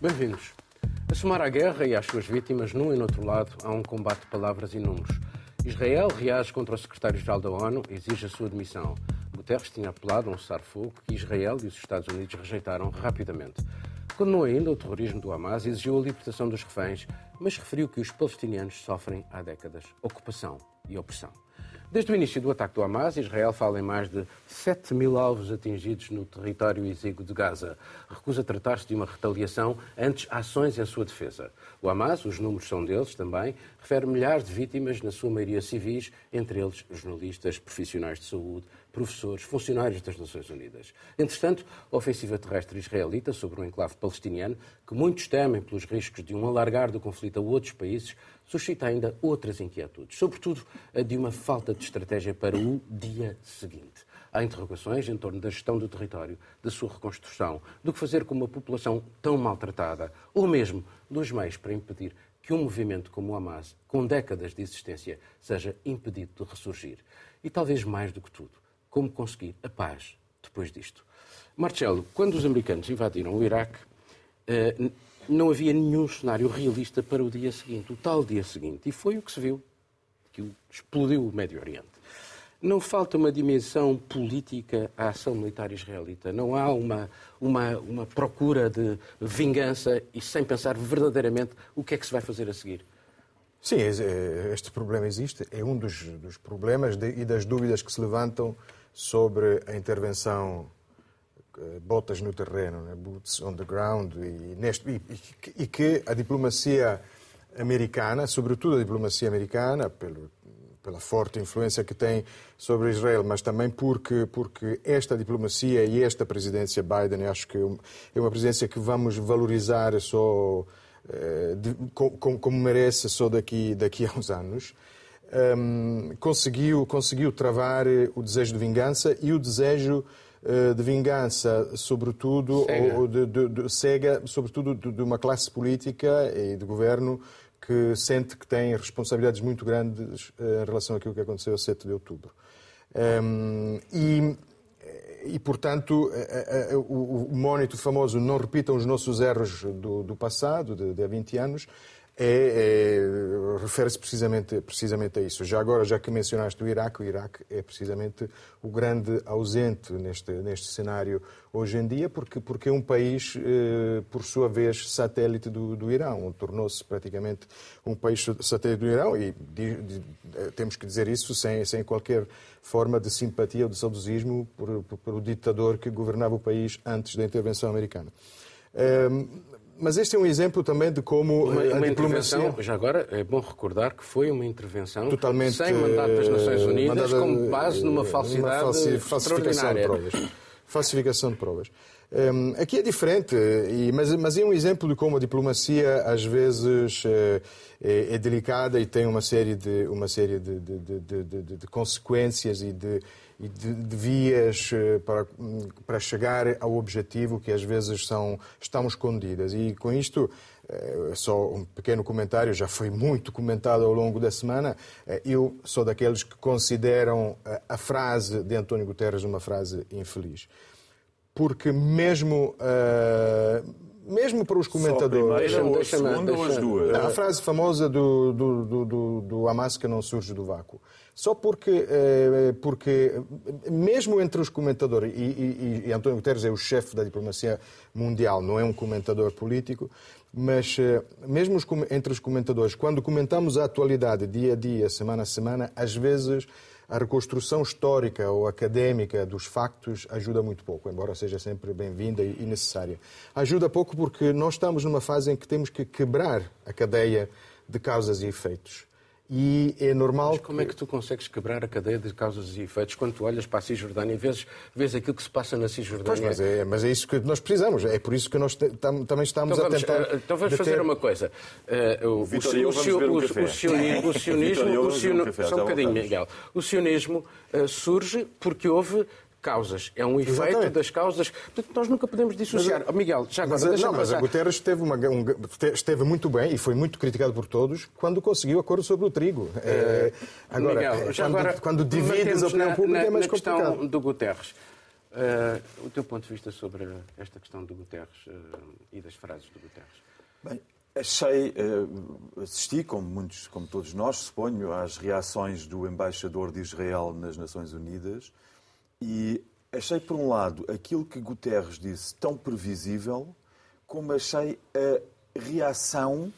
Bem-vindos. A somar à guerra e às suas vítimas, num e no outro lado, há um combate de palavras e números. Israel reage contra o secretário-geral da ONU e exige a sua demissão. Guterres tinha apelado a um cessar-fogo que Israel e os Estados Unidos rejeitaram rapidamente. Condenou ainda o terrorismo do Hamas e exigiu a libertação dos reféns, mas referiu que os palestinianos sofrem há décadas ocupação e opressão. Desde o início do ataque do Hamas, Israel fala em mais de 7 mil alvos atingidos no território exíguo de Gaza. Recusa tratar-se de uma retaliação, antes ações em sua defesa. O Hamas, os números são deles também, refere milhares de vítimas, na sua maioria civis, entre eles jornalistas, profissionais de saúde, professores, funcionários das Nações Unidas. Entretanto, a ofensiva terrestre israelita sobre o enclave palestiniano, que muitos temem pelos riscos de um alargar do conflito a outros países, suscita ainda outras inquietudes, sobretudo a de uma falta de estratégia para o dia seguinte. Há interrogações em torno da gestão do território, da sua reconstrução, do que fazer com uma população tão maltratada, ou mesmo dos meios para impedir que um movimento como o Hamas, com décadas de existência, seja impedido de ressurgir. E talvez mais do que tudo, como conseguir a paz depois disto. Marcelo, quando os americanos invadiram o Iraque, eh, não havia nenhum cenário realista para o dia seguinte, o tal dia seguinte. E foi o que se viu, que explodiu o Médio Oriente. Não falta uma dimensão política à ação militar israelita. Não há uma, uma, uma procura de vingança e sem pensar verdadeiramente o que é que se vai fazer a seguir. Sim, este problema existe. É um dos, dos problemas de, e das dúvidas que se levantam sobre a intervenção eh, botas no terreno, né? boots on the ground, e, neste, e, e, que a diplomacia americana, sobretudo a diplomacia americana, pelo, pela forte influência que tem sobre Israel, mas também porque, porque esta diplomacia e esta presidência Biden, acho que é uma presidência que vamos valorizar só eh, de, como, como, merece só daqui, daqui a uns anos um, conseguiu, conseguiu travar eh, o desejo de vingança e o desejo uh, de vingança, sobretudo, cega, ou de, de, de, cega sobretudo de, uma classe política e de governo que sente que tem responsabilidades muito grandes uh, em relação àquilo que aconteceu a 7 de outubro. Um, e, e, portanto, o, o mónito famoso não repitam os nossos erros do, do passado, de, de há 20 anos, é, é, refere-se precisamente, precisamente a isso. Já agora, já que mencionaste o Iraque, o Iraque é precisamente o grande ausente neste, neste cenário hoje em dia, porque, porque é um país, eh, por sua vez, satélite do, do Irão. Tornou-se praticamente um país satélite do Irão e eh, temos que dizer isso sem, sem qualquer forma de simpatia ou de saudosismo por, por, por o ditador que governava o país antes da intervenção americana. Um, mas este é um exemplo também de como uma, a uma diplomacia... Já agora é bom recordar que foi uma intervenção Totalmente, sem mandato das Nações eh, Unidas, mandada, com base numa falsidade falsi falsificação de provas. Falsificação de provas. Um, aqui é diferente, e, mas, mas é um exemplo de como a diplomacia às vezes é, é, é delicada e tem uma série de, uma série de, de, de, de consequências e de, e de, de vias eh, para, para chegar ao objetivo que às vezes são, estão escondidas. E com isto, eh, só um pequeno comentário, já foi muito comentado ao longo da semana. Eh, eu sou daqueles que consideram a frase de António Guterres uma frase infeliz. Porque mesmo. Uh, mesmo para os comentadores. Só a primeira, segunda ou as duas? A frase famosa do, do, do, do, do Hamas que não surge do vácuo. Só porque, eh, porque mesmo entre os comentadores, e, e, e António Guterres é o chefe da diplomacia mundial, não é um comentador político, mas eh, mesmo entre os comentadores, quando comentamos a atualidade dia a dia, semana a semana, às vezes a reconstrução histórica ou académica dos factos ajuda muito pouco, embora seja sempre bem-vinda e necessária. Ajuda pouco porque nós estamos numa fase em que temos que quebrar a cadeia de causas e efeitos. E é normal. Mas como é que... é que tu consegues quebrar a cadeia de causas e efeitos quando tu olhas para a Cisjordânia e vês, vês aquilo que se passa na Cisjordânia? Pois, mas, é, mas é isso que nós precisamos. É por isso que nós também estamos então vamos, a tentar. Eh, então vamos fazer uma coisa. Uh, o, Vitor, o, o, o, o, sionismo. O sionismo só um bocadinho, Miguel. O sionismo uh, surge porque houve causas. É um efeito Exatamente. das causas. Portanto, nós nunca podemos dissociar. Mas, oh, Miguel, já agora, mas, não, mas a Guterres esteve, uma, um, esteve, muito bem e foi muito criticado por todos quando conseguiu acordo sobre o trigo. É, agora, Miguel, já quando, agora, quando divides a opinião pública na, é mais na complicado. questão do Guterres. uh, o teu ponto de vista sobre esta questão do Guterres uh, e das frases do Guterres? Bem, achei, uh, assisti, como, muitos, como todos nós, suponho, às reações do embaixador de Israel nas Nações Unidas e achei, por um lado, aquilo que Guterres disse tão previsível, como achei a reação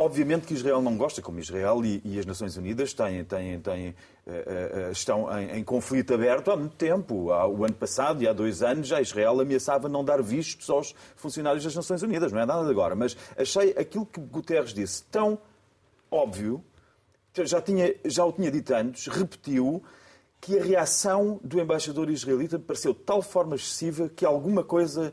Obviamente que Israel não gosta, como Israel e, e as Nações Unidas têm, têm, têm, uh, uh, estão em, em, conflito aberto há muito tempo. Há, o ano passado e há dois anos já Israel ameaçava não dar vistos aos funcionários das Nações Unidas. Não é nada de agora. Mas achei aquilo que Guterres disse tão óbvio, já, tinha, já o tinha dito antes, repetiu, que a reação do embaixador israelita me pareceu de tal forma excessiva que alguma coisa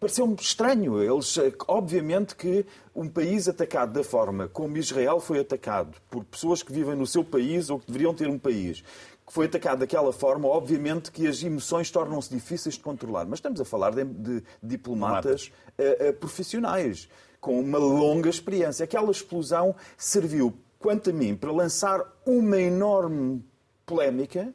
pareceu-me estranho. Eles, obviamente que um país atacado da forma como Israel foi atacado por pessoas que vivem no seu país ou que deveriam ter um país, que foi atacado daquela forma, obviamente que as emoções tornam-se difíceis de controlar. Mas estamos a falar de, de diplomatas uh, uh, profissionais com uma longa experiência. Aquela explosão serviu, quanto a mim, para lançar uma enorme polémica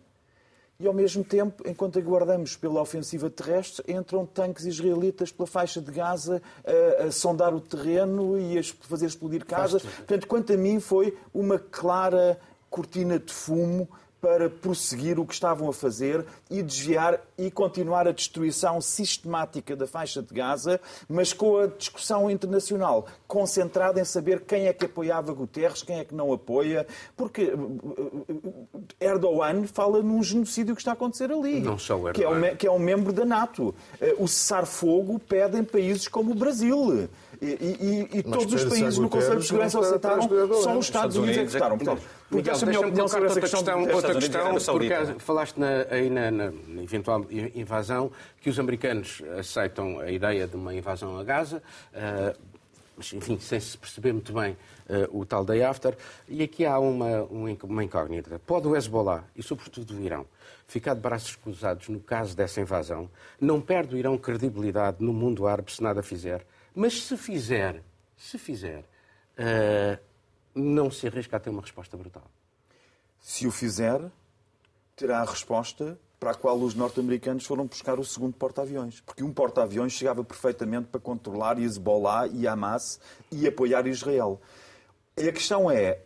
e, ao mesmo tempo, enquanto aguardamos pela ofensiva terrestre, entram tanques israelitas pela faixa de Gaza a, a sondar o terreno e a fazer explodir casas. Portanto, quanto a mim, foi uma clara cortina de fumo para prosseguir o que estavam a fazer e desviar e continuar a destruição sistemática da faixa de Gaza, mas com a discussão internacional concentrada em saber quem é que apoiava Guterres, quem é que não apoia, porque eh, Erdogan fala num genocídio que está a acontecer ali. Não só o Erdogan. Que é um, que é um membro da NATO. Eh, o cessar-fogo pede em países como o Brasil. E, e, e todos os países no Conselho de Segurança aceitaram, só os Estados Unidos é que votaram. Portanto, Miguel, deixa-me sobre essa questão, outra questão, porque falaste na, aí na, na, eventual invasão, que os americanos aceitam a ideia de uma invasão a Gaza, uh, mas, enfim, sem se perceber muito bem uh, o tal day after. E aqui há uma, uma incógnita. Pode o Hezbollah, e sobretudo o Irão, ficar de braços cruzados no caso dessa invasão? Não perde o Irão credibilidade no mundo árabe se nada fizer? Mas se fizer, se fizer, uh, não se arrisca a ter uma resposta brutal. Se o fizer, terá a resposta para a qual os norte-americanos foram buscar o segundo porta-aviões. Porque um porta-aviões chegava perfeitamente para controlar Hezbollah e Hamas e apoiar Israel. E a questão é,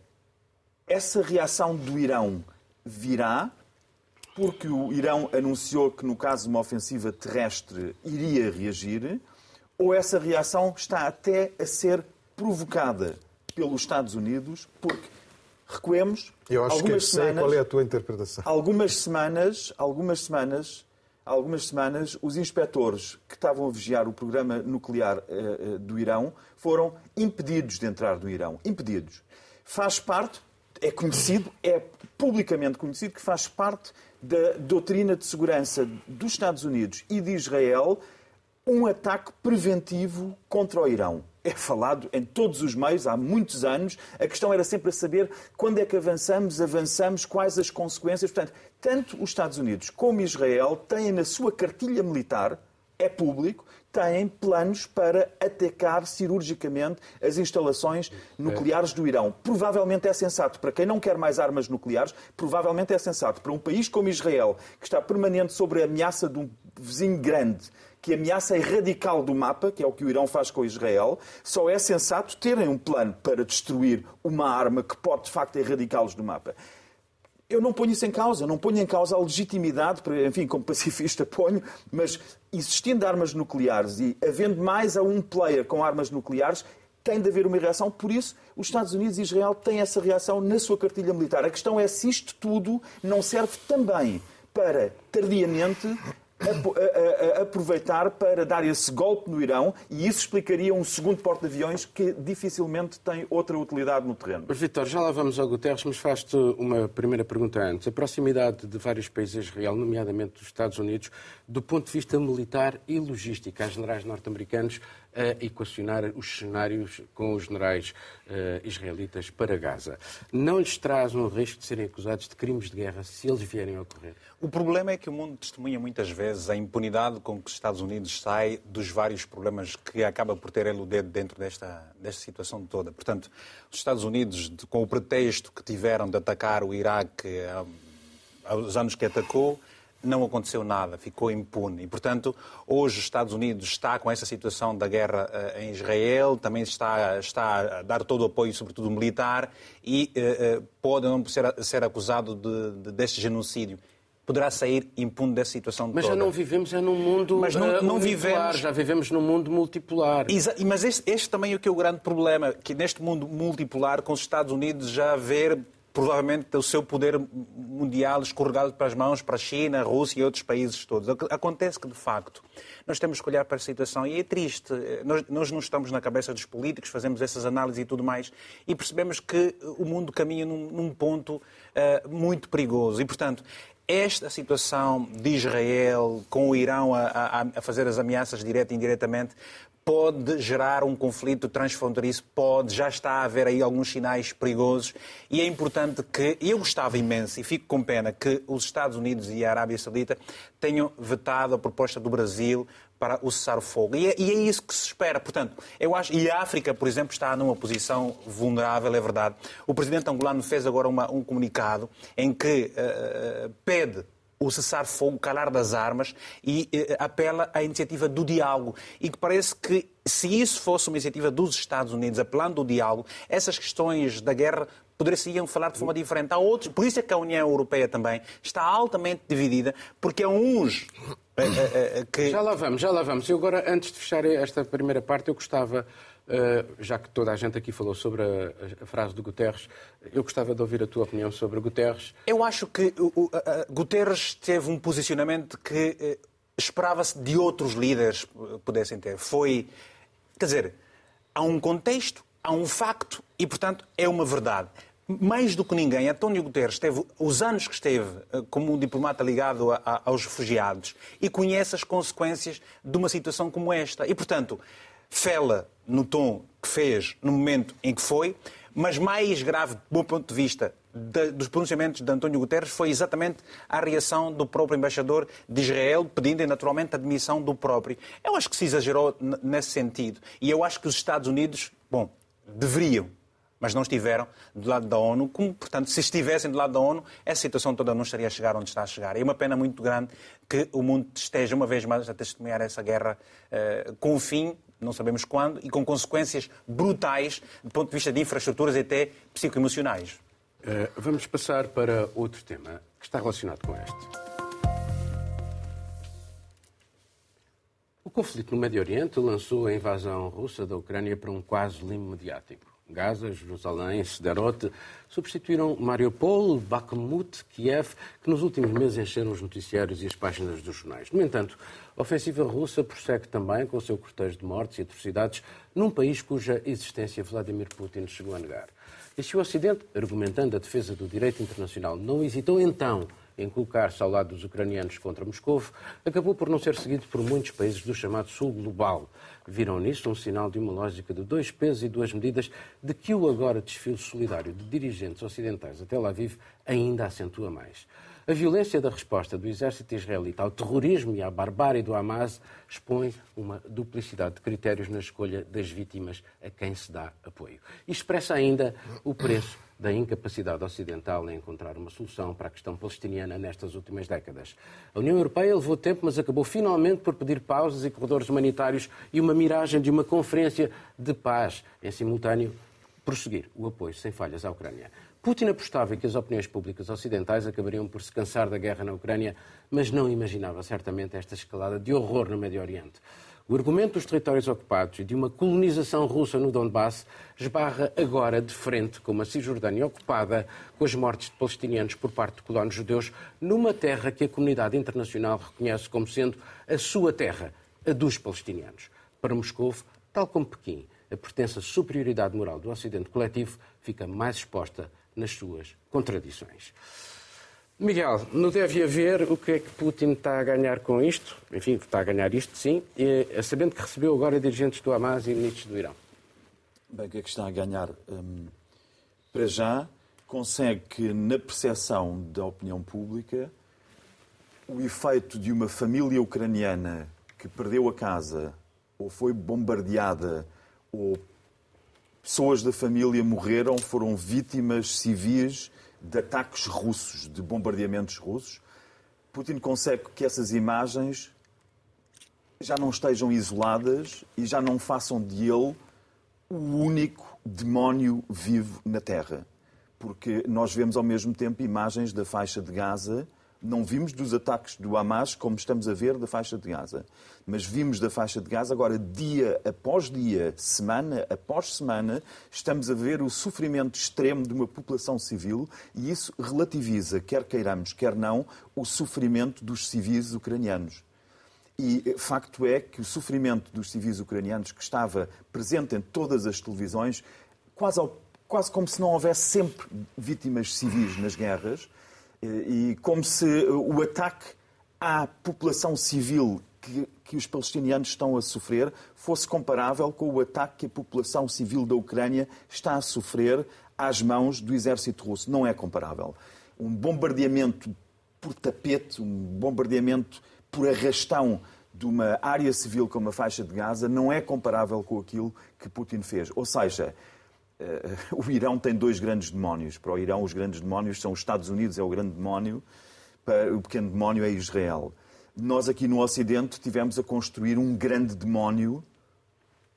essa reação do Irão virá porque o Irão anunciou que, no caso de uma ofensiva terrestre, iria reagir, ou essa reação está até a ser provocada pelos Estados Unidos, porque recuemos. Eu acho algumas que sei semanas, qual é a tua interpretação. Algumas semanas, algumas semanas, algumas semanas, os inspectores que estavam a vigiar o programa nuclear uh, uh, do Irão foram impedidos de entrar no Irão. Impedidos. Faz parte, é conhecido, é publicamente conhecido que faz parte da doutrina de segurança dos Estados Unidos e de Israel um ataque preventivo contra o Irão. É falado em todos os meios há muitos anos. A questão era sempre a saber quando é que avançamos, avançamos, quais as consequências. Portanto, tanto os Estados Unidos como Israel têm na sua cartilha militar, é público, têm planos para atacar cirurgicamente as instalações nucleares do Irão. Provavelmente é sensato para quem não quer mais armas nucleares, provavelmente é sensato para um país como Israel, que está permanente sobre a ameaça de um vizinho grande que ameaça é radical do mapa, que é o que o Irão faz com Israel, só é sensato terem um plano para destruir uma arma que pode, de facto, erradicá-los do mapa. Eu não ponho isso em causa, não ponho em causa a legitimidade, enfim, como pacifista ponho, mas existindo armas nucleares e havendo mais a um player com armas nucleares, tem de haver uma reação. Por isso, os Estados Unidos e Israel têm essa reação na sua cartilha militar. A questão é se isto tudo não serve também para, tardiamente, aproveitar para dar esse golpe no Irão e isso explicaria um segundo porta-aviões que dificilmente tem outra utilidade no terreno. Vitor, já lá vamos ao Guterres, mas faz-te uma primeira pergunta antes. A proximidade de vários países a Israel, nomeadamente dos Estados Unidos, do ponto de vista militar e logística, as generais norte-americanos a equacionar os cenários com os generais uh, israelitas para Gaza. Não lhes traz um risco de serem acusados de crimes de guerra se eles vierem a ocorrer? O problema é que o mundo testemunha muitas vezes a impunidade com que os Estados Unidos sai dos vários problemas que acaba por ter eludido dentro desta, desta situação toda. Portanto, os Estados Unidos, com o pretexto que tiveram de atacar o Iraque os anos que atacou, não aconteceu nada, ficou impune. E, portanto, hoje os Estados Unidos está com essa situação da guerra uh, em Israel, também está, está a dar todo o apoio, sobretudo militar, e uh, pode não ser, ser acusado de, de, deste genocídio poderá sair impune dessa situação mas toda. já não vivemos já num mundo mas não, não vivemos já vivemos num mundo multipolar Exa mas este, este também é o que é o grande problema que neste mundo multipolar com os Estados Unidos já haver provavelmente o seu poder mundial escorregado para as mãos para a China, a Rússia e outros países todos. Acontece que, de facto, nós temos que olhar para a situação e é triste. Nós, nós não estamos na cabeça dos políticos, fazemos essas análises e tudo mais e percebemos que o mundo caminha num, num ponto uh, muito perigoso. E, portanto, esta situação de Israel com o Irão a, a, a fazer as ameaças direta e indiretamente pode gerar um conflito transfronteiriço, pode, já está a haver aí alguns sinais perigosos e é importante que, eu gostava imenso e fico com pena que os Estados Unidos e a Arábia Saudita tenham vetado a proposta do Brasil para o cessar-fogo. E, é, e, é isso que se espera. Portanto, eu acho. E a África, por exemplo, está numa posição vulnerável, é verdade. O presidente angolano fez agora uma, um comunicado em que uh, pede o cessar-fogo, calar das armas e eh, apela à iniciativa do diálogo. E que parece que, se isso fosse uma iniciativa dos Estados Unidos apelando ao diálogo, essas questões da guerra poderiam falar de forma diferente. Há outros, por isso é que a União Europeia também está altamente dividida, porque há uns eh, eh, eh, que... Já lá vamos, já lá vamos. Eu agora, antes de fechar esta primeira parte, eu gostava já que toda a gente aqui falou sobre a, frase do Guterres, eu gostava de ouvir a tua opinião sobre Guterres. Eu acho que o, Guterres teve um posicionamento que uh, esperava-se de outros líderes pudessem ter. Foi, quer dizer, há um contexto, há um facto e, portanto, é uma verdade. Mais do que ninguém, António Guterres teve os anos que esteve como um diplomata ligado a, a, aos refugiados e conhece as consequências de uma situação como esta. E, portanto, fela no tom que fez no momento em que foi, mas mais grave, do ponto de vista, de, dos pronunciamentos de António Guterres foi exatamente a reação do próprio embaixador de Israel, pedindo naturalmente a admissão do próprio. Eu acho que se exagerou nesse sentido. E eu acho que os Estados Unidos, bom, deveriam, mas não estiveram do lado da ONU. Como, portanto, se estivessem do lado da ONU, essa situação toda não estaria a chegar onde está a chegar. É uma pena muito grande que o mundo esteja, uma vez mais, a testemunhar essa guerra uh, com o fim não sabemos quando, e com consequências brutais do ponto de vista de infraestruturas e até psicoemocionais. Uh, vamos passar para outro tema que está relacionado com este. O conflito no Médio Oriente lançou a invasão russa da Ucrânia para um quase limo mediático. Gaza, Jerusalém, Sderot substituíram Mariupol, Bakhmut, Kiev, que nos últimos meses encheram os noticiários e as páginas dos jornais. No entanto, a ofensiva russa prossegue também com o seu cortejo de mortes e atrocidades num país cuja existência Vladimir Putin chegou a negar. E se o Ocidente, argumentando a defesa do direito internacional, não hesitou então em colocar-se ao lado dos ucranianos contra Moscou, acabou por não ser seguido por muitos países do chamado Sul Global. Viram nisso um sinal de uma lógica de dois pesos e duas medidas, de que o agora desfile solidário de dirigentes ocidentais a Tel Aviv ainda acentua mais. A violência da resposta do exército israelita ao terrorismo e à barbárie do Hamas expõe uma duplicidade de critérios na escolha das vítimas a quem se dá apoio. E expressa ainda o preço da incapacidade ocidental em encontrar uma solução para a questão palestiniana nestas últimas décadas. A União Europeia levou tempo, mas acabou finalmente por pedir pausas e corredores humanitários e uma miragem de uma conferência de paz, em simultâneo prosseguir o apoio sem falhas à Ucrânia. Putin apostava que as opiniões públicas ocidentais acabariam por se cansar da guerra na Ucrânia, mas não imaginava certamente esta escalada de horror no Médio Oriente. O argumento dos territórios ocupados e de uma colonização russa no Donbass esbarra agora de frente com uma Cisjordânia ocupada, com as mortes de palestinianos por parte de colonos judeus, numa terra que a comunidade internacional reconhece como sendo a sua terra, a dos palestinianos. Para Moscou, tal como Pequim, a pertença superioridade moral do Ocidente coletivo fica mais exposta nas suas contradições. Miguel, não deve haver o que é que Putin está a ganhar com isto, enfim, está a ganhar isto sim, e, eh, sabendo que recebeu agora dirigentes do Hamas e ministros do Irão. Bem, o que é que está a ganhar? Hum, para já, consegue que, na percepção da opinião pública, o efeito de uma família ucraniana que perdeu a casa, ou foi bombardeada, ou pessoas da família morreram, foram vítimas civis de ataques russos, de bombardeamentos russos, Putin consegue que essas imagens já não estejam isoladas e já não façam de ele o único demónio vivo na Terra. Porque nós vemos ao mesmo tempo imagens da faixa de Gaza não vimos dos ataques do Hamas como estamos a ver da faixa de Gaza, mas vimos da faixa de Gaza agora dia após dia, semana após semana, estamos a ver o sofrimento extremo de uma população civil e isso relativiza, quer queiramos, quer não, o sofrimento dos civis ucranianos. E eh, facto é que o sofrimento dos civis ucranianos, que estava presente em todas as televisões, quase, ao, quase como se não houvesse sempre vítimas civis nas guerras, e como se o ataque à população civil que, que, os palestinianos estão a sofrer fosse comparável com o ataque que a população civil da Ucrânia está a sofrer às mãos do exército russo. Não é comparável. Um bombardeamento por tapete, um bombardeamento por arrastão de uma área civil como a faixa de Gaza não é comparável com aquilo que Putin fez. Ou seja, eh, o Irão tem dois grandes demónios. Para o Irão, os grandes demónios são os Estados Unidos, é o grande demónio, para o pequeno demónio é Israel. Nós aqui no Ocidente tivemos a construir um grande demónio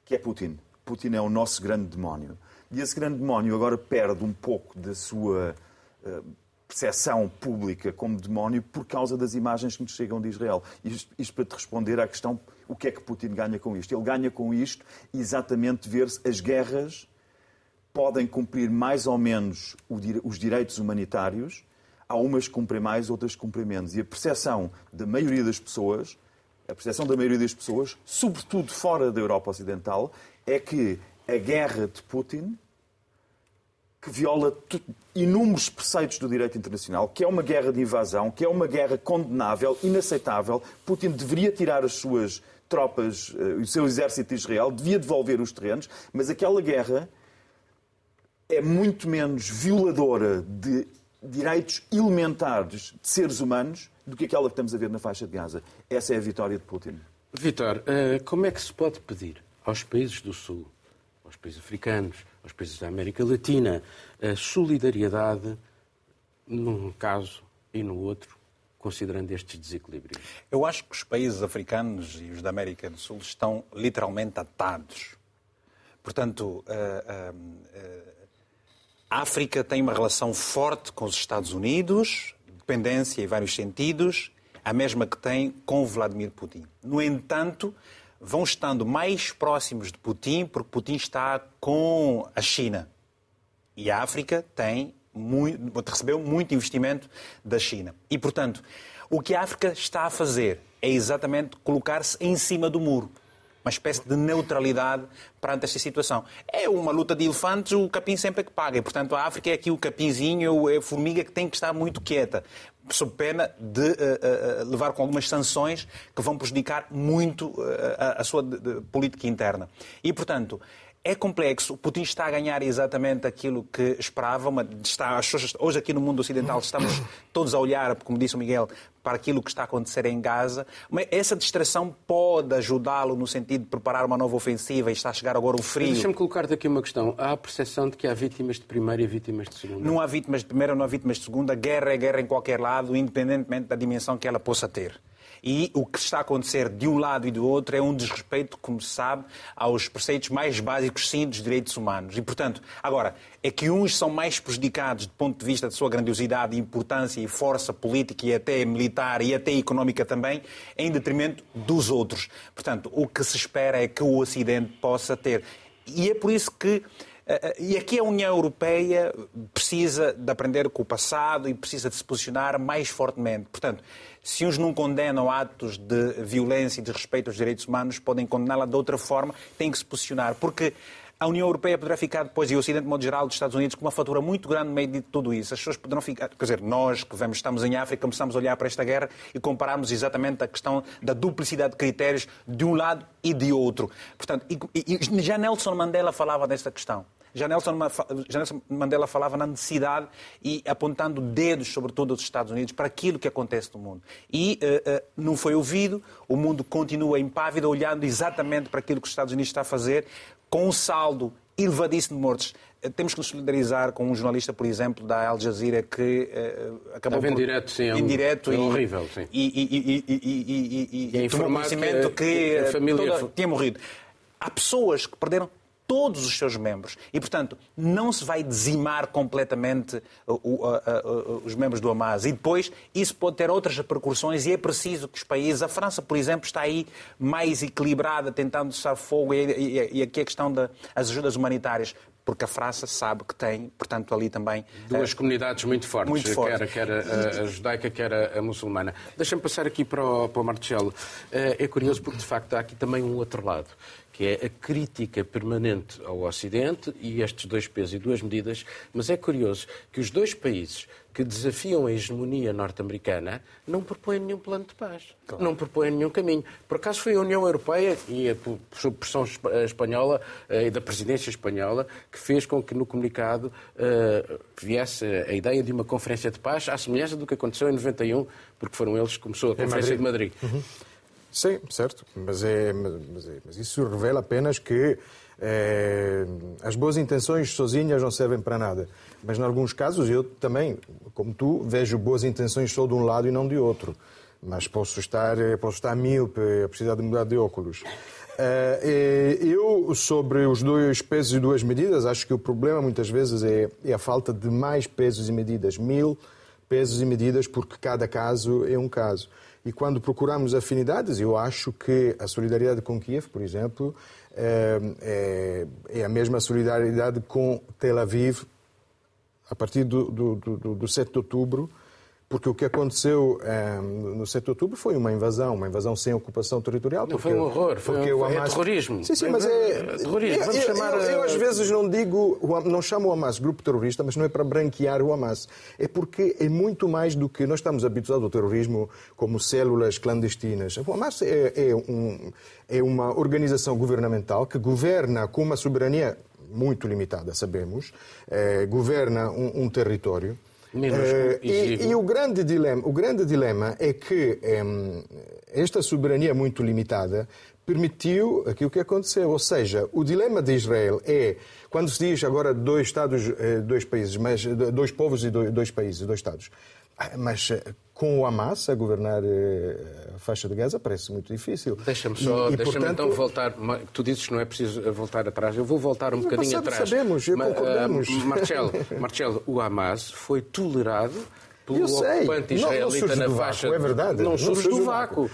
que é Putin. Putin é o nosso grande demónio. E esse grande demónio agora perde um pouco da sua uh, percepção pública como demónio por causa das imagens que nos chegam de Israel. Isto, isto para te responder à questão o que é que Putin ganha com isto. Ele ganha com isto exatamente ver-se as guerras podem cumprir mais ou menos os direitos humanitários, há umas que cumprem mais, outras que cumprem menos. E a percepção da maioria das pessoas, a percepção da maioria das pessoas, sobretudo fora da Europa Ocidental, é que a guerra de Putin, que viola inúmeros preceitos do direito internacional, que é uma guerra de invasão, que é uma guerra condenável, inaceitável, Putin deveria tirar as suas tropas, eh, o seu exército de Israel, devia devolver os terrenos, mas aquela guerra é muito menos violadora de direitos elementares de seres humanos do que aquela que estamos a ver na faixa de Gaza. Essa é a vitória de Putin. Vitor, eh, como é que se pode pedir aos países do Sul, aos países africanos, aos países da América Latina, a solidariedade num caso e no outro, considerando estes desequilíbrios? Eu acho que os países africanos e os da América do Sul estão literalmente atados. Portanto, uh, uh, uh, a África tem uma relação forte com os Estados Unidos, dependência em vários sentidos, a mesma que tem com Vladimir Putin. No entanto, vão estando mais próximos de Putin porque Putin está com a China. E a África tem muito, recebeu muito investimento da China. E, portanto, o que a África está a fazer é exatamente colocar-se em cima do muro uma espécie de neutralidade perante esta situação. É uma luta de elefantes, o capim sempre é que paga. E, portanto, a África é aqui o capinzinho, é a formiga que tem que estar muito quieta, sob pena de uh, uh, levar com algumas sanções que vão prejudicar muito uh, a, a, sua de, de, política interna. E, portanto, é complexo. O Putin está a ganhar exatamente aquilo que esperava. Está, hoje aqui no mundo ocidental estamos todos a olhar, como disse o Miguel, para aquilo que está a acontecer em Gaza. Mas essa distração pode ajudá-lo no sentido de preparar uma nova ofensiva e está a chegar agora o frio. Deixa-me colocar-te aqui uma questão. Há a percepção de que há vítimas de primeira e vítimas de segunda? Não há vítimas de primeira, não há vítimas de segunda. Guerra é guerra em qualquer lado, independentemente da dimensão que ela possa ter. E o que está a acontecer de um lado e do outro é um desrespeito, como se sabe, aos preceitos mais básicos, sim, dos direitos humanos. E, portanto, agora, é que uns são mais prejudicados do ponto de vista da sua grandiosidade, importância e força política e até militar e até económica também, em detrimento dos outros. Portanto, o que se espera é que o Ocidente possa ter. E é por isso que e aqui a União Europeia precisa de aprender com o passado e precisa de se posicionar mais fortemente. Portanto, se uns não condenam atos de violência e de respeito aos direitos humanos, podem condená-la de outra forma, têm que se posicionar. Porque a União Europeia poderá ficar depois, e o Ocidente, de modo geral, dos Estados Unidos, com uma fatura muito grande no meio de tudo isso. As pessoas poderão ficar. Quer dizer, nós que vemos, estamos em África, começamos a olhar para esta guerra e comparamos exatamente a questão da duplicidade de critérios de um lado e de outro. Portanto, e, e já Nelson Mandela falava desta questão. Já Nelson Mandela falava na necessidade e apontando dedos, sobretudo aos Estados Unidos, para aquilo que acontece no mundo. E uh, uh, não foi ouvido, o mundo continua impávido, olhando exatamente para aquilo que os Estados Unidos está a fazer, com um saldo elevadíssimo de mortes. Eh, Temos que nos solidarizar com um jornalista, por exemplo, da Al Jazeera que eh, acabou Estava em por... direto, sim, é um- em direto é e, horrível, sim. E, e, e, e, e, e, tomou conhecimento que que, a eh, família toda- tinha morrido. Há pessoas que perderam todos os seus membros. E, portanto, não se vai dizimar completamente a- a- a- os membros do Hamas. E depois isso pode ter outras repercussões e é preciso que os países... A França, por exemplo, está aí mais equilibrada, tentando cessar fogo. E aqui a questão das ajudas humanitárias. Porque a França sabe que tem, portanto, ali também... Duas eh, comunidades muito fortes, Muito fortes. quer, quer a, a judaica, quer a, a muçulmana. Deixa-me passar aqui para o, para o Marcelo. Eh, É curioso porque, de facto, há aqui também um outro lado, que é a crítica permanente ao Ocidente e estes dois pesos e duas medidas, mas é curioso que os dois países que desafiam a hegemonia norte-americana não propõem nenhum plano de paz, não propõem nenhum caminho. Por acaso foi a União Europeia e a sob pressão espa- espanhola eh, e da presidência espanhola que fez com que no comunicado eh, viesse a ideia de uma conferência de paz à semelhança do que aconteceu em 91, porque foram eles que começou a Conferência de Madrid. Sim, certo. Mas, é, mas, é- mas isso revela apenas que eh, as boas intenções sozinhas não servem para nada. Mas, em alguns casos, eu também, como tu, vejo boas intenções só de um lado e não de outro. Mas posso estar, eh, posso estar míope, a precisar de mudar de óculos. Eh, eu, sobre os dois pesos e duas medidas, acho que o problema muitas vezes é, é a falta de mais pesos e medidas. Mil pesos e medidas, porque cada caso é um caso. E quando procuramos afinidades, eu acho que a solidariedade com Kiev, por exemplo, é, é- a mesma solidariedade com Tel Aviv a partir do, do, do, do 7 de outubro, porque o que aconteceu eh, no 7 de outubro foi uma invasão, uma invasão sem ocupação territorial. Não, porque- foi um horror, foi porque um- o é Hamas- terrorismo. Sim, sim, mas é... É terrorismo, vamos eu, chamar eu, eu, a- às vezes não digo, não chamo o Hamas grupo terrorista, mas não é para branquear o Hamas. É porque é muito mais do que nós estamos habituados ao terrorismo como células clandestinas. O Hamas é, é um- é uma organização governamental que governa com uma soberania muito limitada, sabemos, eh, governa um, um território. Eh, e, e o grande dilema, o grande dilema é que em, esta soberania muito limitada permitiu aquilo que aconteceu. Ou seja, o dilema de Israel é, quando se diz agora dois Estados, eh, dois países, mas eh, dois povos e dois, dois países, dois Estados. Mas eh, com o Hamas a governar eh, a faixa de Gaza parece muito difícil. Deixa-me só, E- e, deixa-me portanto, então voltar. Tu dizes que não é preciso voltar atrás. Eu vou voltar um No bocadinho atrás. sabemos, Ma- concordamos. Marcelo, Marcelo, o Hamas foi tolerado pelo Eu sei. ocupante Não- não na do faixa. vácuo, é verdade. Não, Não surge, do vácuo.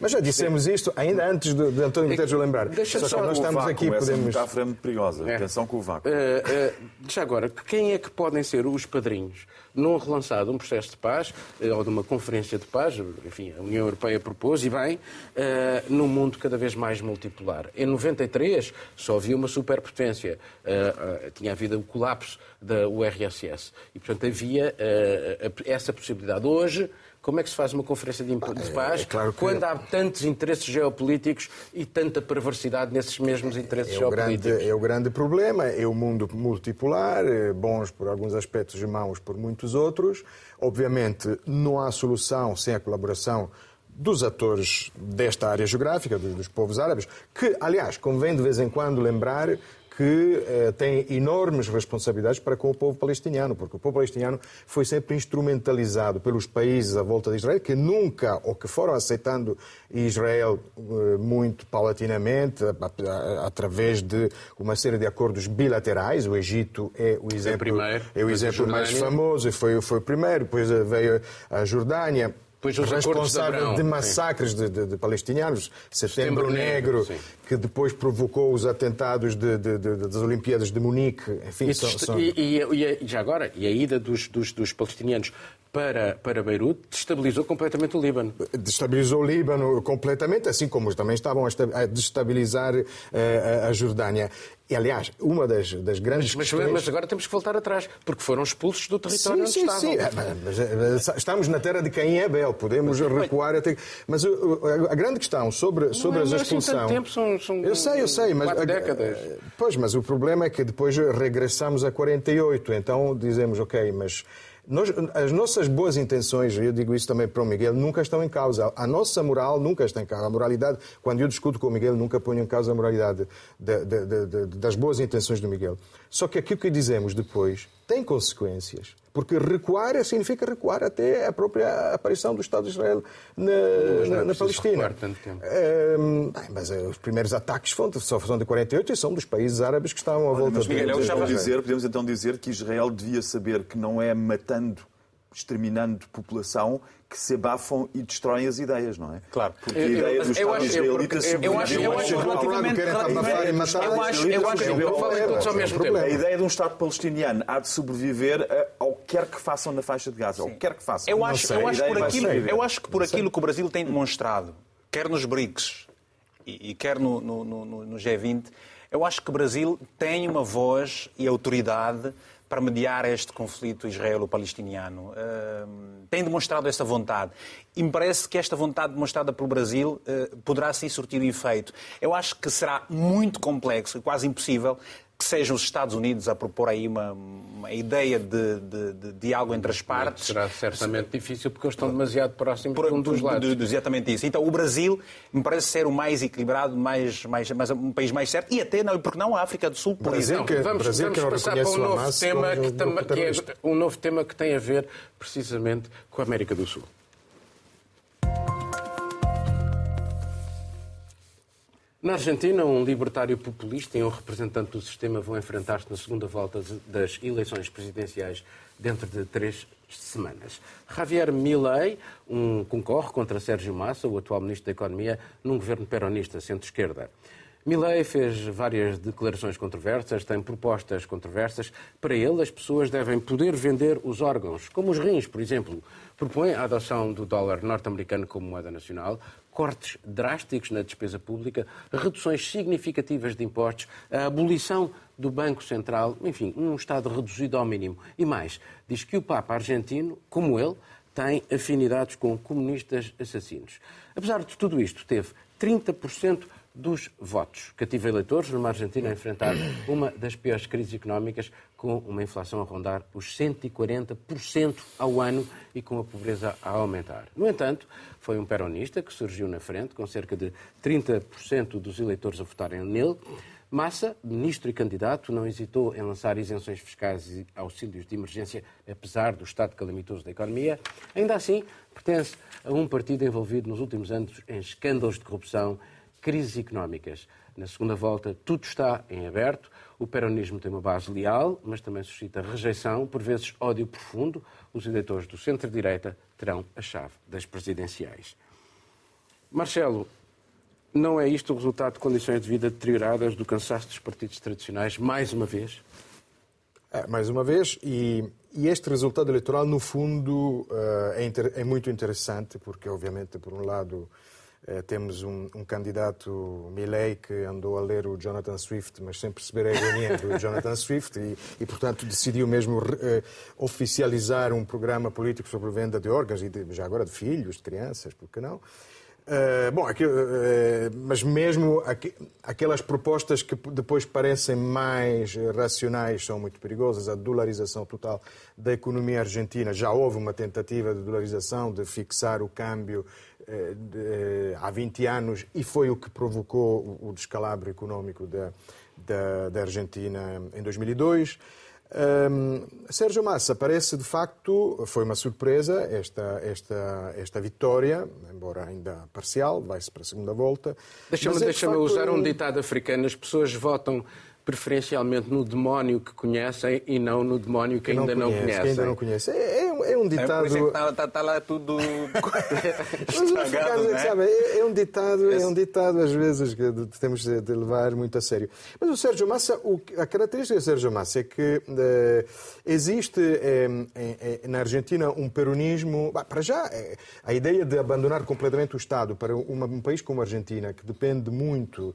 Mas já dissemos isto ainda antes de, de António Guterres lembrar. Deixa Só só que nós estamos vácuo, aqui essa podemos. metáfora é muito perigosa. É. Atenção com o vácuo. Eh, eh, já agora, quem é que podem ser os padrinhos num relançado um processo de paz eh, ou de uma conferência de paz, enfim, a União Europeia propôs, e bem, eh, num mundo cada vez mais multipolar. Em 93 só havia uma superpotência, eh, tinha havido o colapso da URSS e, portanto, havia essa possibilidade. Hoje, como é que se faz uma conferência de, de paz é claro que- quando há tantos interesses geopolíticos e tanta perversidade nesses mesmos interesses É o, grande, geopolíticos? é o grande problema, é o mundo multipolar, eh, bons por alguns aspectos e maus por muitos outros. Obviamente, não há solução sem a colaboração dos atores desta área geográfica, dos, dos povos árabes, que, aliás, convém de vez em quando lembrar que eh, têm enormes responsabilidades para com o povo palestiniano, porque o povo palestiniano foi sempre instrumentalizado pelos países à volta de Israel, que nunca, ou que foram aceitando Israel eh, muito paulatinamente, através de uma série de acordos bilaterais. O Egito é o exemplo, primeiro, é o exemplo mais famoso, e foi, foi o primeiro, depois veio a Jordânia. Depois os de responsável Abrão, de massacres de, de- de palestinianos, Setembro, Setembro Negro, Negro, que depois provocou os atentados das Olimpíadas de Munique. Enfim, E, são- são- e- e- e já agora, e a ida dos, dos- dos palestinianos para, para Beirute destabilizou completamente o Líbano. destabilizou o Líbano completamente, assim como também estavam a esta- a destabilizar eh, a, a Jordânia. E, aliás, uma das, das grandes Mas, questões... mas agora temos que voltar atrás, porque foram expulsos do território Sim, onde sim, estavam. sim. É, mas, eh, Estamos na terra de Caim e Abel, podemos recuar até. Mas a grande questão sobre, sobre é- as não é assim expulsão. tanto tempo, são- são eu sei, eu sei, mas. a- décadas. Pois, mas o problema é que depois regressamos a 48, então dizemos, ok, mas nós, as nossas boas intenções, eu digo isso também para o Miguel, nunca estão em causa. A nossa moral nunca está em causa. A moralidade, quando eu discuto com o Miguel, nunca ponho em causa a moralidade de, de, de, das boas intenções do Miguel. Só que aquilo que dizemos depois tem consequências. Porque recuar significa recuar até a própria aparição do Estado de Israel na, é na, na Palestina. É, mas eh, os primeiros ataques são de 48 e são dos países árabes que estavam à volta mas, Miguel, de... Podemos, dizer, podemos então dizer que Israel devia saber que não é matando exterminando população que se abafam e destroem as ideias, não é? Claro. Porque a ideia do Estado israelita eu acho, eu relativamente... Eu acho, eu acho, eu falei todos ao mesmo tempo. A ideia de um Estado palestiniano há de sobreviver ao que quer que façam na faixa de Gaza, ao que quer que façam. Eu acho, eu acho, por aquilo, eu acho que por aquilo que o Brasil tem demonstrado, quer nos BRICS e, quer no, no, no, no G20, eu acho que o Brasil tem uma voz e autoridade para mediar este conflito israelo-palestiniano. Uh, tem demonstrado essa vontade. E me parece que esta vontade demonstrada pelo Brasil uh, poderá sim surtir efeito. Eu acho que será muito complexo e quase impossível que sejam os Estados Unidos a propor aí uma, uma ideia de, de, de, diálogo entre as partes. Será certamente difícil porque eles estão demasiado próximos por, um dos lados. exatamente isso. Então o Brasil me parece ser o mais equilibrado, mais, mais, mais, um país mais certo. E até, não, porque não, a África do Sul, por Brasil exemplo. Que, vamos Brasil vamos passar para um novo, tema que, tam, que é um novo tema que tem a ver precisamente com a América do Sul. Na Argentina, um libertário populista e um representante do sistema vão enfrentar-se na segunda volta das eleições presidenciais dentro de três semanas. Javier Milei um, concorre contra Sérgio Massa, o atual ministro da Economia, num governo peronista centro-esquerda. Milei fez várias declarações controversas, tem propostas controversas. Para ele, as pessoas devem poder vender os órgãos, como os rins, por exemplo. Propõe a adoção do dólar norte-americano como moeda nacional, cortes drásticos na despesa pública, reduções significativas de impostos, a abolição do Banco Central, enfim, um Estado reduzido ao mínimo. E mais, diz que o Papa argentino, como ele, tem afinidades com comunistas assassinos. Apesar de tudo isto, teve 30% dos votos. Cativa eleitores numa Argentina a enfrentar uma das piores crises económicas, com uma inflação a rondar os 140% ao ano e com a pobreza a aumentar. No entanto, foi um peronista que surgiu na frente, com cerca de 30% dos eleitores a votarem nele. Massa, ministro e candidato, não hesitou em lançar isenções fiscais e auxílios de emergência, apesar do estado calamitoso da economia. Ainda assim, pertence a um partido envolvido nos últimos anos em escândalos de corrupção crises económicas. Na segunda volta, tudo está em aberto. O peronismo tem uma base leal, mas também suscita rejeição, por vezes ódio profundo. Os eleitores do centro-direita terão a chave das presidenciais. Marcelo, não é isto o resultado de condições de vida deterioradas, do cansaço dos partidos tradicionais, mais uma vez? É, mais uma vez, e, e, este resultado eleitoral, no fundo, uh, é, é muito interessante, porque, obviamente, por um lado, eh, temos um, um, candidato, Milley, que andou a ler o Jonathan Swift, mas sem perceber a ironia do Jonathan Swift e, e portanto, decidiu mesmo uh, oficializar um programa político sobre venda de órgãos e de, já agora de filhos, de crianças, por que não? Uh, bom, aqui, uh, mas mesmo aqu aquelas propostas que depois parecem mais racionais são muito perigosas. A dolarização total da economia argentina. Já houve uma tentativa de dolarização, de fixar o câmbio eh, há 20 anos e foi o que provocou o descalabro económico da, da, da Argentina em 2002. Um, Sérgio Massa parece de facto, foi uma surpresa esta, esta, esta vitória, embora ainda parcial, vai-se para a segunda volta. Deixa-me é, deixa facto... usar um ditado africano: as pessoas votam preferencialmente no demónio que conhecem e não no demónio que, que ainda não, conhece, conhecem. Que ainda não conhece. É, é, é um ditado. É está, está, está, lá tudo estragado, é? Sabe, é, é, um ditado, é um ditado às vezes que temos de levar muito a sério. Mas o Sérgio Massa, o, a característica do Sérgio Massa é que eh, existe eh, na Argentina um peronismo. Bah, para já, eh, a ideia de abandonar completamente o Estado para uma, um país como a Argentina, que depende muito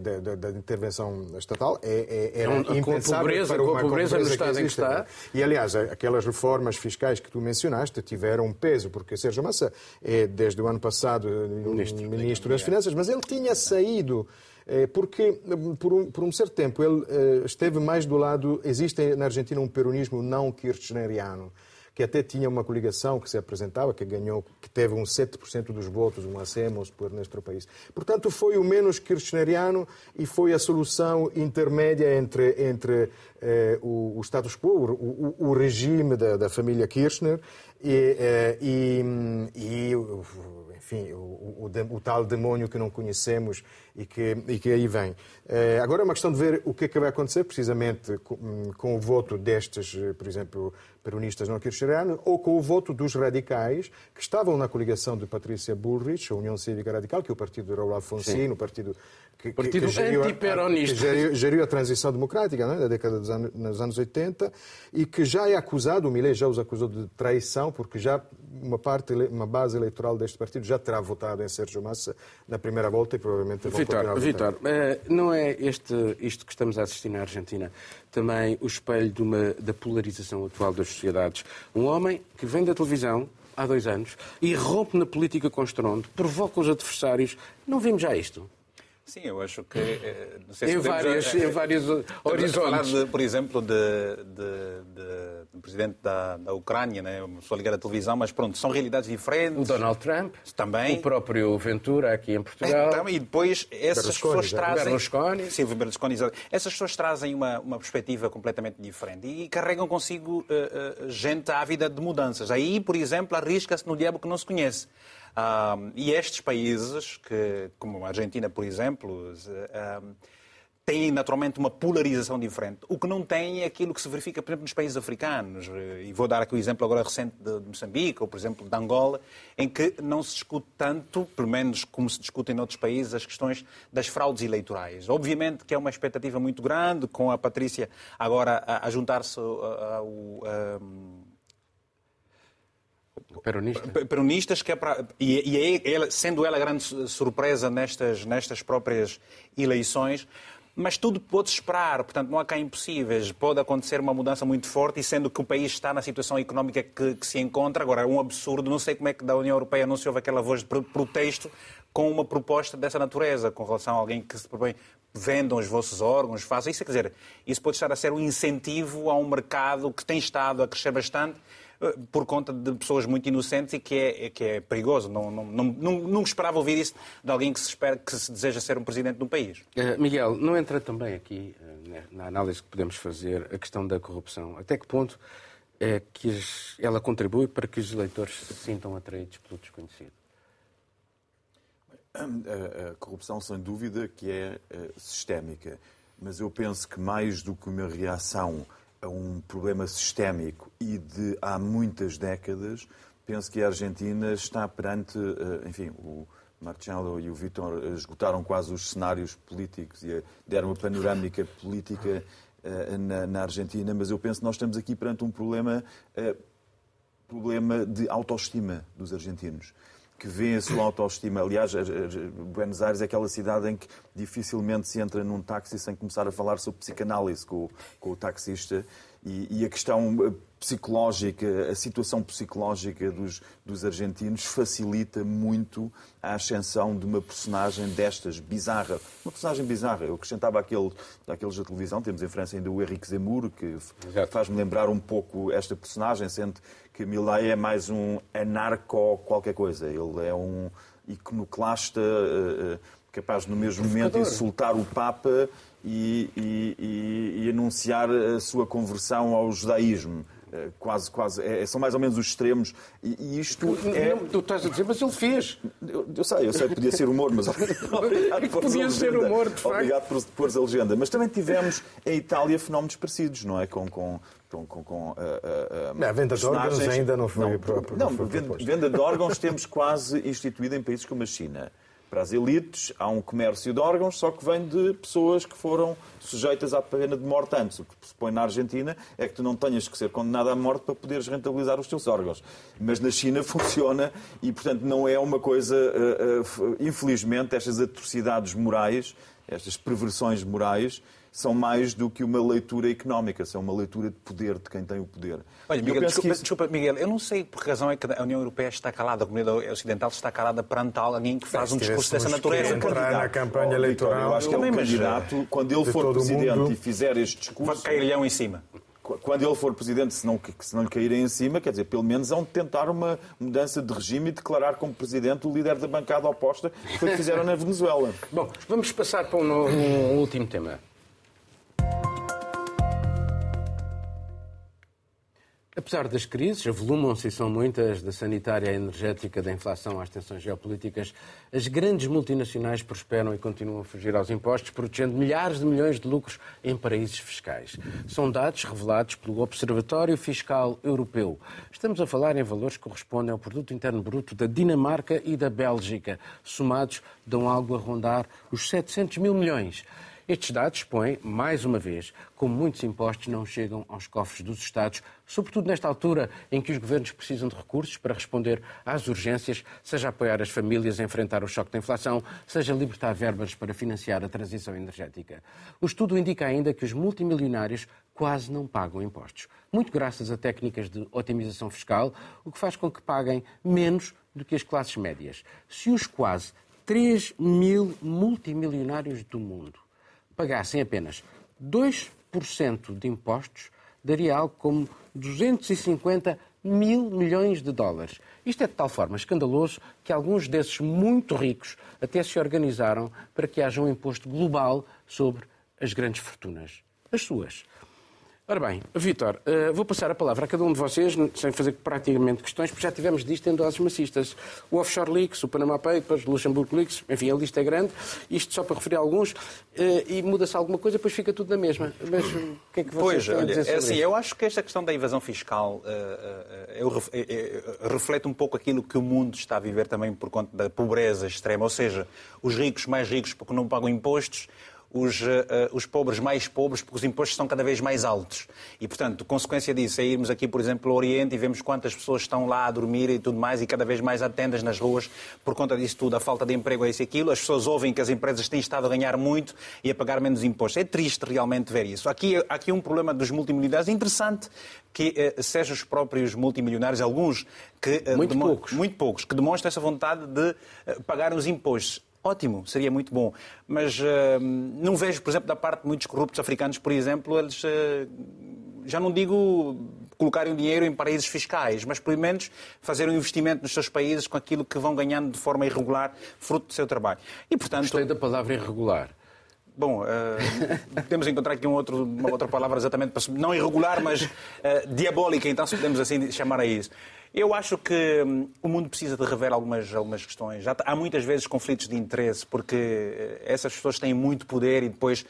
da, da, da intervenção estatal é, é, era é impensável pobreza, para uma, com a pobreza no estado em que está. E, aliás, aquelas reformas fiscais que tu mencionaste tiveram um peso, porque Sérgio Massa é, desde o ano passado, ministro, ministro das Finanças, mas ele tinha saído eh, porque por um, por um, certo tempo ele eh, esteve mais do lado. Existe na Argentina um peronismo não kirchneriano que até tinha uma coligação que se apresentava, que ganhou, que teve uns 7% dos votos, um hacemos por nosso país. Portanto, foi o menos kirchneriano e foi a solução intermédia entre, entre eh, o, o, status quo, o, o, o regime da, da, família Kirchner e, eh, e, e enfim, o, o, tal demônio que não conhecemos e que, e que aí vem. Eh, agora é uma questão de ver o que é que vai acontecer precisamente com, com o voto destes, por exemplo, peronistas não kirchnerianos, ou com o voto dos radicais, que estavam na coligação de Patrícia Bullrich, a União Cívica Radical, que é o partido de Raul Alfonsino, o partido que, partido que, geriu, antiperonista. Que geriu, geriu, a transição democrática é? da década dos anos, nos anos 80 e que já é acusado, o Millet já os acusou de traição, porque já uma parte, uma base eleitoral deste partido já terá votado em Sérgio Massa na primeira volta e provavelmente vão Vitor, Vitor, eh, não é este, isto que estamos a assistir na Argentina também o espelho de uma, da polarização atual das sociedades? Um homem que vem da televisão, há dois anos, e rompe na política com estrondo, provoca os adversários. Não vimos já isto? Sim, eu acho que. Eh, não sei em, se várias, em vários horizontes. Falar, de, por exemplo, de, de, de, do presidente da, da Ucrânia, né? só ligar à televisão, mas pronto, são realidades diferentes. O Donald Trump. Também. O próprio Ventura aqui em Portugal. É, e depois essas pessoas trazem. Berlusconi. Sim, Berlusconi. Essas pessoas trazem uma, uma perspectiva completamente diferente e carregam consigo uh, uh, gente ávida de mudanças. Aí, por exemplo, arrisca-se no diabo que não se conhece. Um, e estes países, que, como a Argentina, por exemplo, um, têm naturalmente uma polarização diferente. O que não tem é aquilo que se verifica, por exemplo, nos países africanos. E vou dar aqui o exemplo agora recente de Moçambique, ou por exemplo de Angola, em que não se discute tanto, pelo menos como se discute em outros países, as questões das fraudes eleitorais. Obviamente que é uma expectativa muito grande, com a Patrícia agora a, a juntar-se ao. ao Peronista. Peronistas, que é e, e é ela, sendo ela a grande surpresa nestas, nestas próprias eleições, mas tudo pode esperar, portanto não há cá impossíveis. Pode acontecer uma mudança muito forte e sendo que o país está na situação económica que, que, se encontra, agora é um absurdo, não sei como é que da União Europeia não se ouve aquela voz de protesto com uma proposta dessa natureza, com relação a alguém que se propõe vendam os vossos órgãos, façam isso. Quer dizer, isso pode estar a ser um incentivo a um mercado que tem estado a crescer bastante por conta de pessoas muito inocentes e que é, que é perigoso. Não, não, não, não, esperava ouvir isso de alguém que se espera que se deseja ser um presidente de um país. Uh, Miguel, não entra também aqui uh, na análise que podemos fazer a questão da corrupção? Até que ponto é que ela contribui para que os eleitores se sintam atraídos pelo desconhecido? A, corrupção, sem dúvida, que é sistémica. Mas eu penso que mais do que uma reação a um problema sistémico e de há muitas décadas, penso que a Argentina está perante, eh, enfim, o Marcelo e o Vitor esgotaram quase os cenários políticos e deram uma panorâmica política eh, na, na, Argentina, mas eu penso que nós estamos aqui perante um problema, eh, problema de autoestima dos argentinos que vê a sua autoestima. Aliás, Buenos Aires é aquela cidade em que dificilmente se entra num táxi sem começar a falar sobre psicanálise com, com o taxista. E, e, a questão eh, psicológica, a situação psicológica dos, dos argentinos facilita muito a ascensão de uma personagem destas, bizarra. Uma personagem bizarra. Eu acrescentava aquele, aqueles da televisão, temos em França ainda o Henrique Zemmour, que faz-me lembrar um pouco esta personagem, sendo que Milley é mais um anarco qualquer coisa. Ele é um iconoclasta uh, capaz no mesmo momento insultar o Papa e, e, e, e anunciar a sua conversão ao judaísmo. Eh, quase, quase, é, são mais ou menos os extremos. E, e isto não, é. Não, tu estás a dizer, mas ele fez. Eu, eu sei, eu sei que podia ser humor, mas obrigado por Podia ser humor, de facto. Obrigado por pôr a legenda. Mas também tivemos em Itália fenómenos parecidos, não é? Com, com, com, com, com uh, uh, a venda de órgãos ainda não foi não, próprio. Não, não venda, venda de órgãos temos quase instituída em países como a China para as elites, há um comércio de órgãos, só que vem de pessoas que foram sujeitas à pena de morte antes. O que se põe na Argentina é que tu não tenhas que ser condenado à morte para poderes rentabilizar os teus órgãos. Mas na China funciona e, portanto, não é uma coisa. Eh, eh, infelizmente, estas atrocidades morais, estas perversões morais, são mais do que uma leitura económica, são uma leitura de poder de quem tem o poder. Olha, Miguel, desculpa, isso... desculpa, Miguel, eu não sei por que razão é que a União Europeia está calada, a comunidade ocidental está calada perante alguém que faz um discurso dessa natureza. entrar na campanha eleitoral, eu acho que é um candidato, quando ele for presidente mundo... e fizer este discurso... Vai cair-lhe em cima quando ele for presidente, se não, se não lhe caírem em cima, quer dizer, pelo menos vão tentar uma mudança de regime e declarar como presidente o líder da bancada oposta, que foi o que fizeram na Venezuela. Bom, vamos passar para um, um último tema. Apesar das crises, avolumam-se e são muitas, da sanitária à energética, da inflação às tensões geopolíticas, as grandes multinacionais prosperam e continuam a fugir aos impostos, protegendo milhares de milhões de lucros em paraísos fiscais. São dados revelados pelo Observatório Fiscal Europeu. Estamos a falar em valores que correspondem ao produto interno bruto da Dinamarca e da Bélgica. Somados, dão algo a rondar os 700 mil milhões. Estes dados expõem, mais uma vez, como muitos impostos não chegam aos cofres dos Estados, sobretudo nesta altura em que os governos precisam de recursos para responder às urgências, seja apoiar as famílias a enfrentar o choque da inflação, seja libertar verbas para financiar a transição energética. O estudo indica ainda que os multimilionários quase não pagam impostos, muito graças a técnicas de otimização fiscal, o que faz com que paguem menos do que as classes médias. Se os quase 3 mil multimilionários do mundo pagassem apenas 2% de impostos, daria algo como 250 mil milhões de dólares. Isto é de tal forma escandaloso que alguns desses muito ricos até se organizaram para que haja um imposto global sobre as grandes fortunas. As suas. Ora bem, Vítor, uh, vou passar a palavra a cada um de vocês, sem fazer praticamente questões, porque já tivemos disto em doses macistas. O Offshore Leaks, o Panama Papers, o Luxembourg Leaks, enfim, a lista é grande. Isto só para referir a alguns. Uh, e muda-se alguma coisa, depois fica tudo na mesma. Mas o que é que vocês pois, têm a dizer sobre é assim, isso? Eu acho que esta questão da evasão fiscal eu, reflete um pouco aquilo que o mundo está a viver também por conta da pobreza extrema. Ou seja, os ricos mais ricos porque não pagam impostos, os, uh, os pobres mais pobres, porque os impostos são cada vez mais altos. E, portanto, consequência disso é irmos aqui, por exemplo, ao Oriente e vemos quantas pessoas estão lá a dormir e tudo mais, e cada vez mais atendas nas ruas por conta disso tudo, a falta de emprego é isso e aquilo. As pessoas ouvem que as empresas têm estado a ganhar muito e a pagar menos impostos. É triste realmente ver isso. Aqui há aqui um problema dos multimilionários interessante que uh, sejam os próprios multimilionários, alguns que... Muito poucos. Muito poucos, que demonstram essa vontade de pagar os impostos ótimo, seria muito bom. Mas uh, não vejo, por exemplo, da parte de muitos corruptos africanos, por exemplo, eles, uh, já não digo colocarem o dinheiro em paraísos fiscais, mas pelo menos fazer um investimento nos seus países com aquilo que vão ganhando de forma irregular, fruto do seu trabalho. E, portanto... Gostei da palavra irregular. Bom, uh, podemos encontrar aqui um outro, uma outra palavra exatamente, não irregular, mas diabólica, então, se podemos assim chamar a isso. Eu acho que hum, o mundo precisa de rever algumas, algumas questões. Já há muitas vezes conflitos de interesse, porque uh, essas pessoas têm muito poder e depois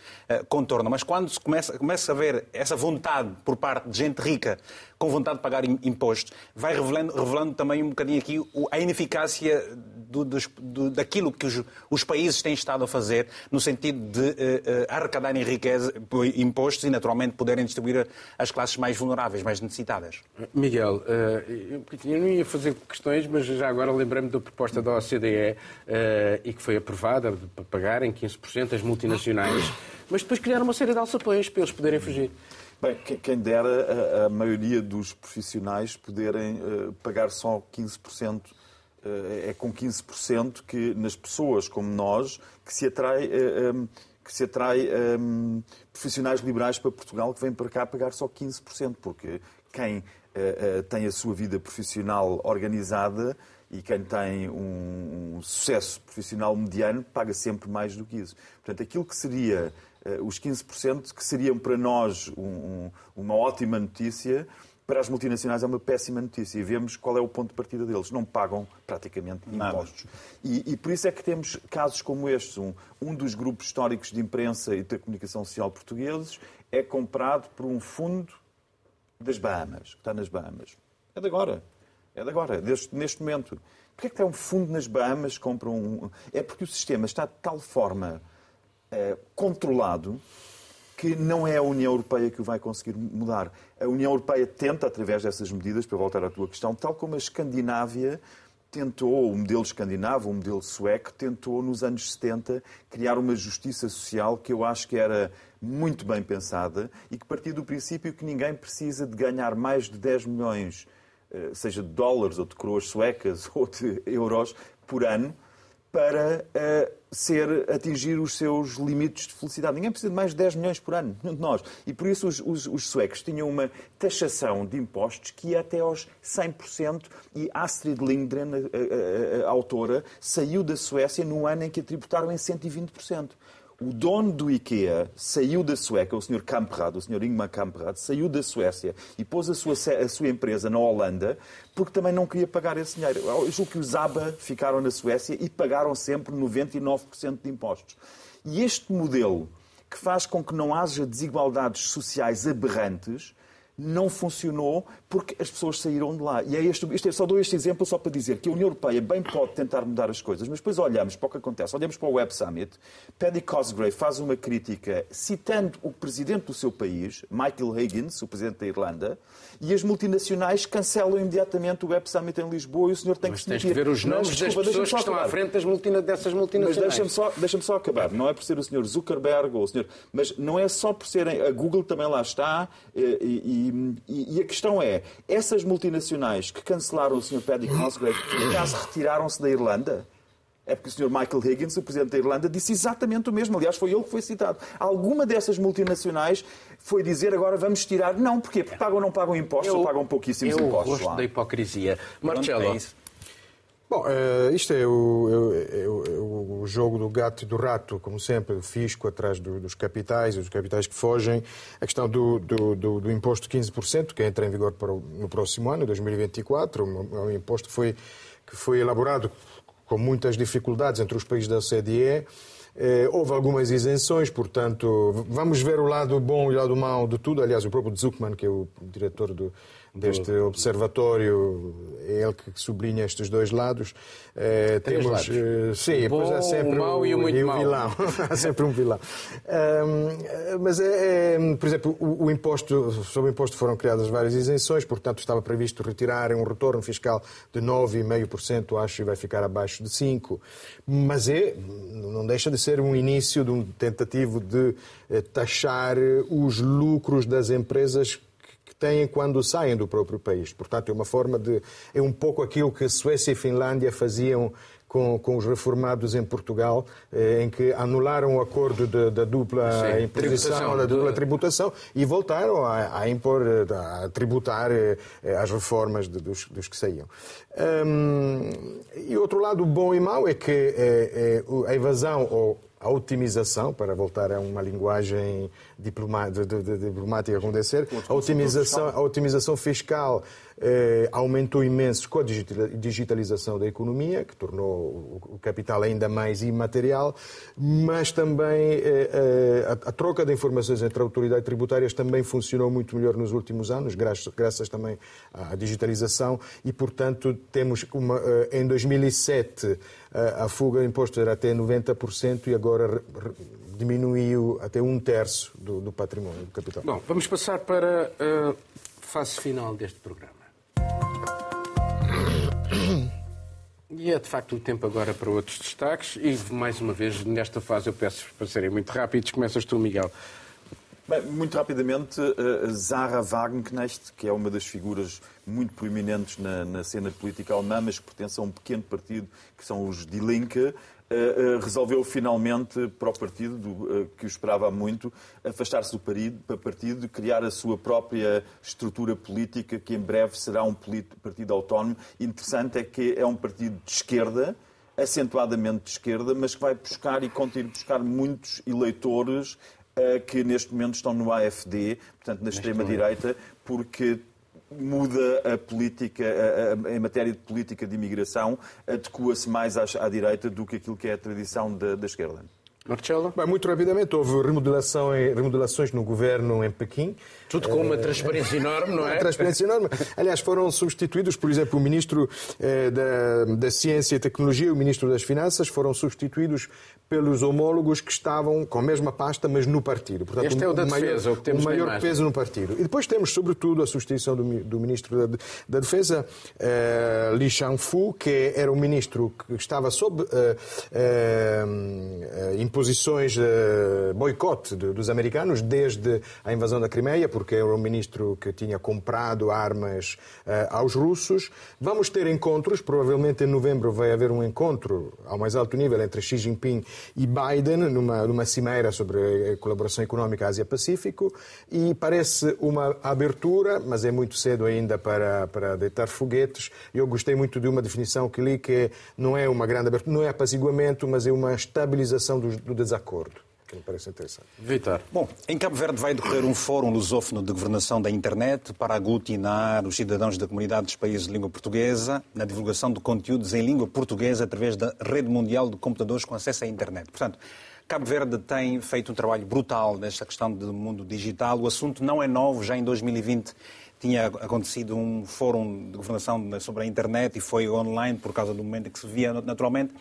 contornam. Mas quando se começa, começa a ver essa vontade por parte de gente rica com vontade de pagar impostos, vai revelando, revelando também um bocadinho aqui a ineficácia do, do, daquilo que os, os, países têm estado a fazer, no sentido de uh, arrecadarem riqueza, impostos e, naturalmente, poderem distribuir às classes mais vulneráveis, mais necessitadas. Miguel, uh, eu não ia fazer questões, mas já agora lembrei-me da proposta da OCDE e que foi aprovada para pagarem 15% as multinacionais, mas depois criaram uma série de alçapões para eles poderem fugir. Bem, quem dera a, a maioria dos profissionais poderem uh, pagar só 15%. Uh, é com 15% que nas pessoas como nós que se atrai, uh, um, que se atrai um, profissionais liberais para Portugal que vêm para cá pagar só 15%, porque quem tem a sua vida profissional organizada e quem tem um, um sucesso profissional mediano paga sempre mais do que isso. Portanto, aquilo que seria eh, os 15% que seriam para nós um, uma ótima notícia, para as multinacionais é uma péssima notícia. E vemos qual é o ponto de partida deles. Não pagam praticamente impostos. E, e, por isso é que temos casos como estes. Um, um dos grupos históricos de imprensa e da comunicação social portugueses é comprado por um fundo das Bahamas, que está nas Bahamas. É de agora. É de agora, deste, neste momento. Porquê é que tem um fundo nas Bahamas compra um... É porque o sistema está de tal forma eh, controlado que não é a União Europeia que o vai conseguir mudar. A União Europeia tenta, através dessas medidas, para voltar à tua questão, tal como a Escandinávia tentou, o modelo escandinavo, o modelo sueco, tentou nos anos 70 criar uma justiça social que eu acho que era muito bem pensada e que partia do princípio que ninguém precisa de ganhar mais de 10 milhões, eh, seja de dólares ou de coroas suecas ou de euros, por ano, para uh, ser, atingir os seus limites de felicidade. Ninguém precisa de mais de 10 milhões por ano, nenhum de nós. E por isso os, os, os suecos tinham uma taxação de impostos que ia até aos 100% e Astrid Lindgren, a, a, a, a autora, saiu da Suécia no ano em que a tributaram em 120%. O dono do IKEA saiu da Suécia, o Sr. Kamprad, o Sr. Ingmar Kamprad, saiu da Suécia e pôs a sua, a sua empresa na Holanda porque também não queria pagar esse dinheiro. Eu julgo que os ABA ficaram na Suécia e pagaram sempre 99% de impostos. E este modelo que faz com que não haja desigualdades sociais aberrantes não funcionou porque as pessoas saíram de lá. E é este, este, só dou este exemplo só para dizer que a União Europeia bem pode tentar mudar as coisas, mas depois olhamos para o que acontece, olhamos para o Web Summit, Paddy Cosgrave faz uma crítica citando o presidente do seu país, Michael Higgins, o presidente da Irlanda, e as multinacionais cancelam imediatamente o Web Summit em Lisboa e o senhor tem mas que se tens de ver os nomes mas, das pessoas que estão à frente das multina, dessas multinacionais. Mas deixa-me só, deixa só acabar. Não é por ser o senhor Zuckerberg ou o senhor... Mas não é só por serem... A Google também lá está eh, e, e, e a questão é, essas multinacionais que cancelaram o Sr. Paddy Cosgrave, por acaso retiraram-se da Irlanda? É porque o Sr. Michael Higgins, o Presidente da Irlanda, disse exatamente o mesmo. Aliás, foi ele que foi citado. Alguma dessas multinacionais foi dizer agora vamos tirar. Não, porquê? Porque pagam ou não pagam impostos eu, ou pagam pouquíssimos eu impostos. Eu gosto lá. da hipocrisia. Marcelo, é Bom, uh, isto é o, é, é, o, jogo do gato e do rato, como sempre, o fisco atrás do, dos capitais, os capitais que fogem. A questão do, do, do, do imposto de 15%, que entra em vigor o, no próximo ano, 2024, um, um imposto que foi, que foi elaborado com muitas dificuldades entre os países da OCDE. Eh, houve algumas isenções, portanto, vamos ver o lado bom e o lado mau de tudo. Aliás, o próprio Zuckman, que é o diretor do, deste observatório, é ele que sublinha estes dois lados. Uh, temos, lados. Uh, sim, bom, há sempre o mau e o muito e o vilão. há sempre um vilão. Uh, mas, é, é, por exemplo, o, o, imposto, sobre o imposto foram criadas várias isenções, portanto estava previsto retirar um retorno fiscal de 9,5%, acho, e vai ficar abaixo de 5%. Mas é, não deixa de ser um início de um tentativo de taxar os lucros das empresas têm quando saem do próprio país. Portanto, é uma forma de. É um pouco aquilo que Suécia e Finlândia faziam com, com, os reformados em Portugal, eh, em que anularam o acordo da dupla Sim, imposição, da dupla tributação e voltaram a, a impor, a tributar eh, as reformas de, dos, dos, que saíam. Um, e outro lado bom e mau é que eh, a evasão ou a otimização, para voltar a uma linguagem diplomática, ser, a otimização, a otimização fiscal eh, aumentou imenso com a digitalização da economia, que tornou o capital ainda mais imaterial, mas também eh, a, a, troca de informações entre autoridades tributárias também funcionou muito melhor nos últimos anos, graças, graças também à digitalização, e, portanto, temos uma, em 2007 a fuga de impostos era até 90% e agora diminuiu até um terço do, do património do capital. Bom, vamos passar para a fase final deste programa. E é de facto o tempo agora para outros destaques e mais uma vez nesta fase eu peço para serem muito rápidos. Começas tu, Miguel. Bem, muito rapidamente, uh, Zara Wagenknecht, que é uma das figuras muito proeminentes na, na, cena política alemã, mas que pertence a um pequeno partido que são os Die Linke, resolveu finalmente, para o partido, do, que o esperava muito, afastar-se do partido, criar a sua própria estrutura política, que em breve será um partido autónomo. Interessante é que é um partido de esquerda, acentuadamente de esquerda, mas que vai buscar e continua a buscar muitos eleitores que neste momento estão no AFD, portanto na extrema-direita, porque muda a política, em matéria de política de imigração, adequa-se mais à, à, direita do que aquilo que é a tradição da, da esquerda. Marcelo? Bem, muito rapidamente, houve remodelação, remodelações no governo em Pequim. Tudo com uma eh, transparência enorme, não é? Uma transparência enorme. Aliás, foram substituídos, por exemplo, o Ministro eh, da, da Ciência e Tecnologia e o Ministro das Finanças foram substituídos pelos homólogos que estavam com a mesma pasta, mas no partido. Portanto, este é o da maior, defesa, o que temos o maior peso no partido. E depois temos, sobretudo, a substituição do, do Ministro da, da Defesa, eh, Li Shangfu, que era um ministro que estava sob eh, eh, posições de boicote dos americanos desde a invasão da Crimeia, porque era um ministro que tinha comprado armas aos russos. Vamos ter encontros, provavelmente em novembro vai haver um encontro ao mais alto nível entre Xi Jinping e Biden, numa, numa cimeira sobre colaboração económica Ásia-Pacífico, e parece uma abertura, mas é muito cedo ainda para, para deitar foguetes. Eu gostei muito de uma definição que li que não é uma grande abertura, não é apaziguamento, mas é uma estabilização do, do desacordo que me parece interessante. Vitor. Bom, em Cabo Verde vai decorrer um fórum lusófono de governação da internet para aglutinar os cidadãos da comunidade dos países de língua portuguesa na divulgação de conteúdos em língua portuguesa através da rede mundial de computadores com acesso à internet. Portanto, Cabo Verde tem feito um trabalho brutal nesta questão do mundo digital. O assunto não é novo, já em 2020 tinha acontecido um fórum de governação sobre a internet e foi online por causa do momento em que se via naturalmente.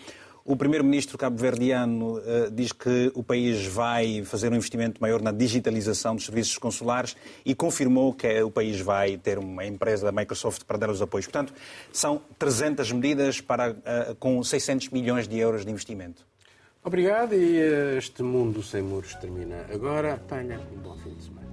O primeiro-ministro cabo-verdiano uh, diz que o país vai fazer um investimento maior na digitalização dos serviços consulares e confirmou que o país vai ter uma empresa da Microsoft para dar os apoios. Portanto, são 300 medidas para, uh, com 600 milhões de euros de investimento. Obrigado e uh, este Mundo Sem Muros termina agora. Tenha um bom fim de semana.